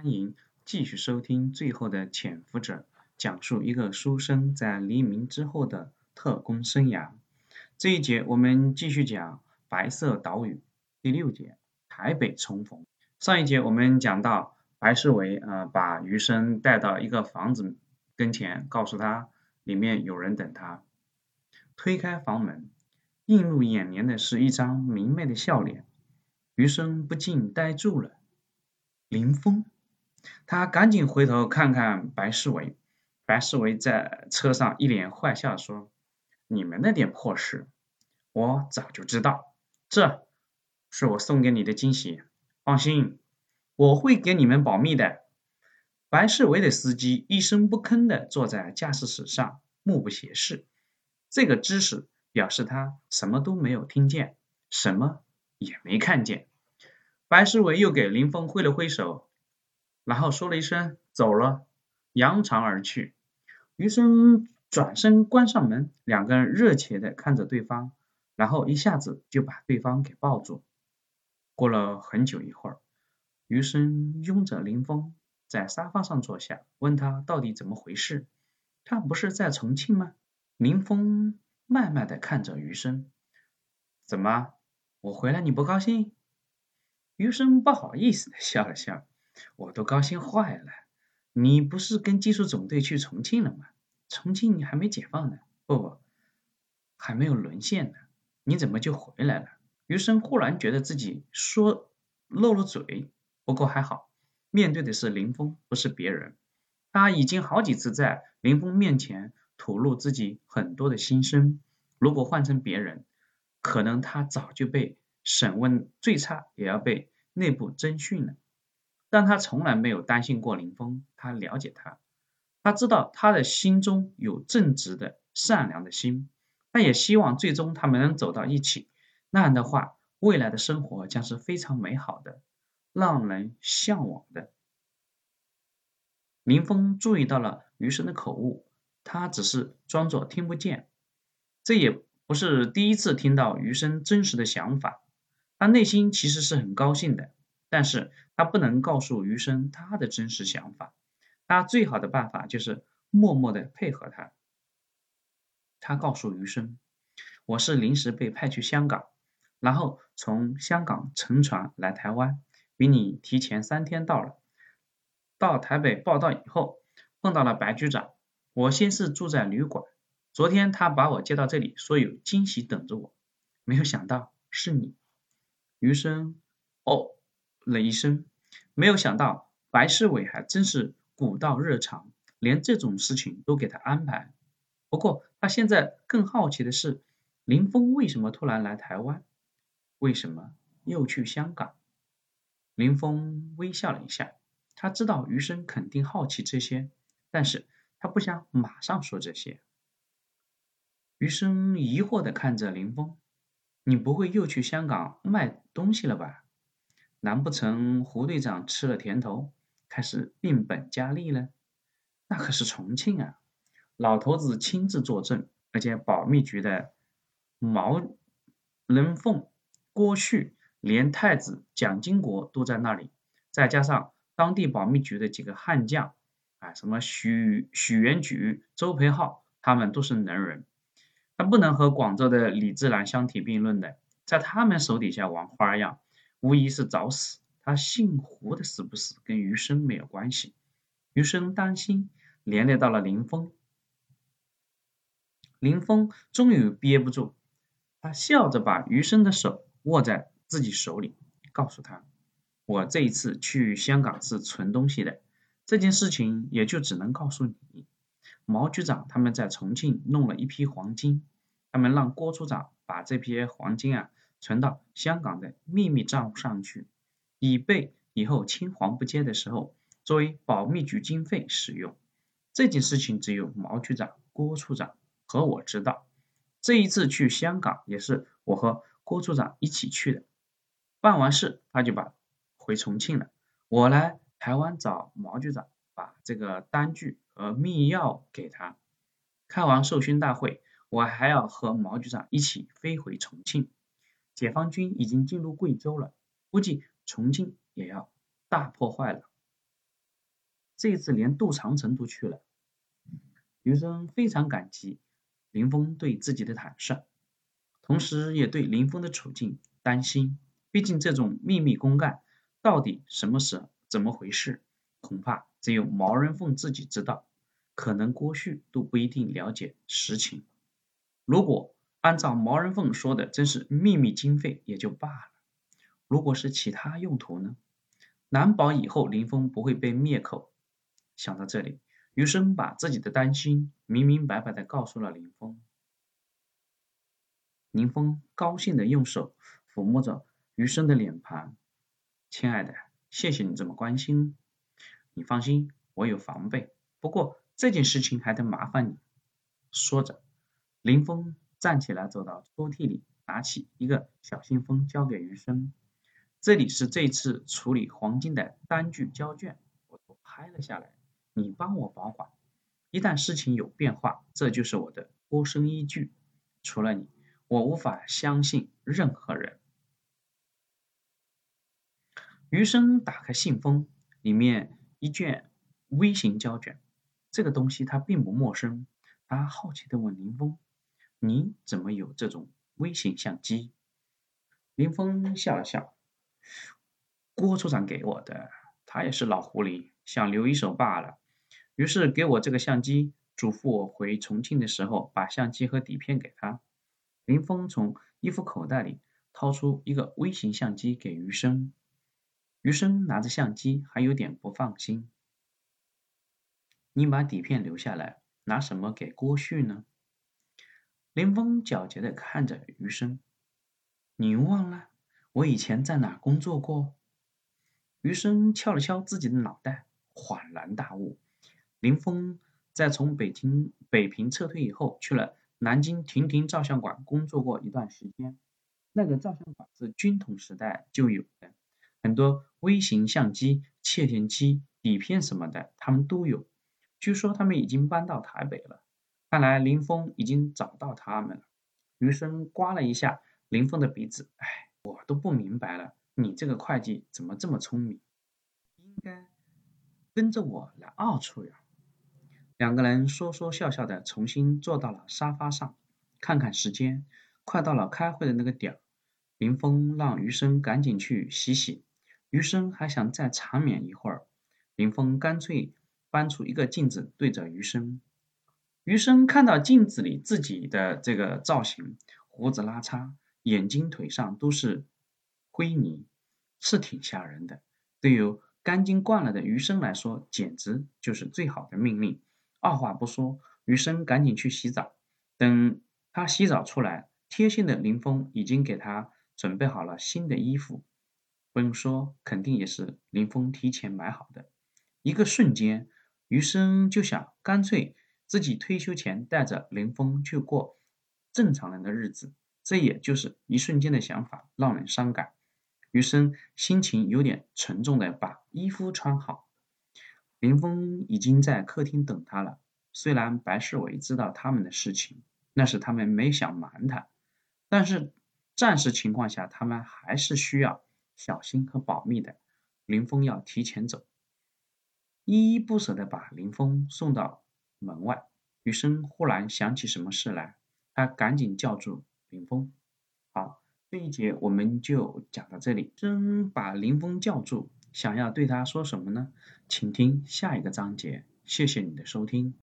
欢迎继续收听《最后的潜伏者》，讲述一个书生在黎明之后的特工生涯。这一节我们继续讲《白色岛屿》第六节“台北重逢”。上一节我们讲到，白世伟呃把余生带到一个房子跟前，告诉他里面有人等他。推开房门，映入眼帘的是一张明媚的笑脸，余生不禁呆住了。林峰。他赶紧回头看看白世伟，白世伟在车上一脸坏笑说：“你们那点破事，我早就知道。这是我送给你的惊喜，放心，我会给你们保密的。”白世伟的司机一声不吭地坐在驾驶室上，目不斜视。这个姿势表示他什么都没有听见，什么也没看见。白世伟又给林峰挥了挥手。然后说了一声“走了”，扬长而去。余生转身关上门，两个人热切的看着对方，然后一下子就把对方给抱住。过了很久一会儿，余生拥着林峰在沙发上坐下，问他到底怎么回事？他不是在重庆吗？林峰慢慢的看着余生，怎么，我回来你不高兴？余生不好意思的笑了笑。我都高兴坏了，你不是跟技术总队去重庆了吗？重庆还没解放呢，不不，还没有沦陷呢，你怎么就回来了？余生忽然觉得自己说漏了嘴，不过还好，面对的是林峰，不是别人。他已经好几次在林峰面前吐露自己很多的心声，如果换成别人，可能他早就被审问，最差也要被内部侦讯了。但他从来没有担心过林峰，他了解他，他知道他的心中有正直的、善良的心，他也希望最终他们能走到一起，那样的话，未来的生活将是非常美好的，让人向往的。林峰注意到了余生的口误，他只是装作听不见，这也不是第一次听到余生真实的想法，他内心其实是很高兴的。但是他不能告诉余生他的真实想法，他最好的办法就是默默的配合他。他告诉余生：“我是临时被派去香港，然后从香港乘船来台湾，比你提前三天到了。到台北报道以后，碰到了白局长。我先是住在旅馆，昨天他把我接到这里，说有惊喜等着我，没有想到是你。”余生：“哦。”了一声，没有想到白世伟还真是古道热肠，连这种事情都给他安排。不过他现在更好奇的是，林峰为什么突然来台湾？为什么又去香港？林峰微笑了一下，他知道余生肯定好奇这些，但是他不想马上说这些。余生疑惑的看着林峰：“你不会又去香港卖东西了吧？”难不成胡队长吃了甜头，开始变本加厉了？那可是重庆啊！老头子亲自作证，而且保密局的毛人凤、郭旭，连太子蒋经国都在那里，再加上当地保密局的几个悍将，啊，什么许许元举、周培浩，他们都是能人，他不能和广州的李自然相提并论的，在他们手底下玩花样。无疑是找死！他姓胡的死不死跟余生没有关系。余生担心连累到了林峰。林峰终于憋不住，他笑着把余生的手握在自己手里，告诉他：“我这一次去香港是存东西的，这件事情也就只能告诉你。毛局长他们在重庆弄了一批黄金，他们让郭处长把这批黄金啊。”存到香港的秘密账户上去，以备以后青黄不接的时候作为保密局经费使用。这件事情只有毛局长、郭处长和我知道。这一次去香港也是我和郭处长一起去的。办完事他就把回重庆了。我来台湾找毛局长，把这个单据和密钥给他。开完授勋大会，我还要和毛局长一起飞回重庆。解放军已经进入贵州了，估计重庆也要大破坏了。这次连杜长城都去了。余生非常感激林峰对自己的坦率，同时也对林峰的处境担心。毕竟这种秘密公干，到底什么是怎么回事，恐怕只有毛人凤自己知道，可能郭旭都不一定了解实情。如果按照毛人凤说的，真是秘密经费也就罢了，如果是其他用途呢？难保以后林峰不会被灭口。想到这里。余生把自己的担心明明白白的告诉了林峰，林峰高兴的用手抚摸着余生的脸庞，亲爱的，谢谢你这么关心，你放心，我有防备，不过这件事情还得麻烦你。说着，林峰站起来走到抽屉里，拿起一个小信封交给余生，这里是这次处理黄金的单据交卷，我都拍了下来。你帮我保管，一旦事情有变化，这就是我的脱身依据。除了你，我无法相信任何人。余生打开信封，里面一卷微型胶卷，这个东西他并不陌生。他好奇的问林峰：“你怎么有这种微型相机？”林峰笑了笑：“郭处长给我的，他也是老狐狸，想留一手罢了。”于是给我这个相机，嘱咐我回重庆的时候把相机和底片给他。林峰从衣服口袋里掏出一个微型相机给余生，余生拿着相机还有点不放心。你把底片留下来，拿什么给郭旭呢？林峰狡黠的看着余生，你忘了我以前在哪工作过？余生敲了敲自己的脑袋，恍然大悟。林峰在从北京北平撤退以后，去了南京亭亭照相馆工作过一段时间。那个照相馆是军统时代就有的，很多微型相机、窃听机、底片什么的，他们都有。据说他们已经搬到台北了。看来林峰已经找到他们了。余生刮了一下林峰的鼻子，哎，我都不明白了，你这个会计怎么这么聪明？应该跟着我来二处呀。两个人说说笑笑的重新坐到了沙发上，看看时间，快到了开会的那个点儿。林峰让余生赶紧去洗洗，余生还想再长眠一会儿。林峰干脆搬出一个镜子对着余生。余生看到镜子里自己的这个造型，胡子拉碴，眼睛腿上都是灰泥，是挺吓人的。对于干净惯了的余生来说，简直就是最好的命令。二话不说，余生赶紧去洗澡。等他洗澡出来，贴心的林峰已经给他准备好了新的衣服。不用说，肯定也是林峰提前买好的。一个瞬间，余生就想干脆自己退休前带着林峰去过正常人的日子。这也就是一瞬间的想法，让人伤感。余生心情有点沉重的把衣服穿好。林峰已经在客厅等他了。虽然白世伟知道他们的事情，那是他们没想瞒他，但是暂时情况下，他们还是需要小心和保密的。林峰要提前走，依依不舍地把林峰送到门外。余生忽然想起什么事来，他赶紧叫住林峰：“好，这一节我们就讲到这里。”真把林峰叫住。想要对他说什么呢？请听下一个章节。谢谢你的收听。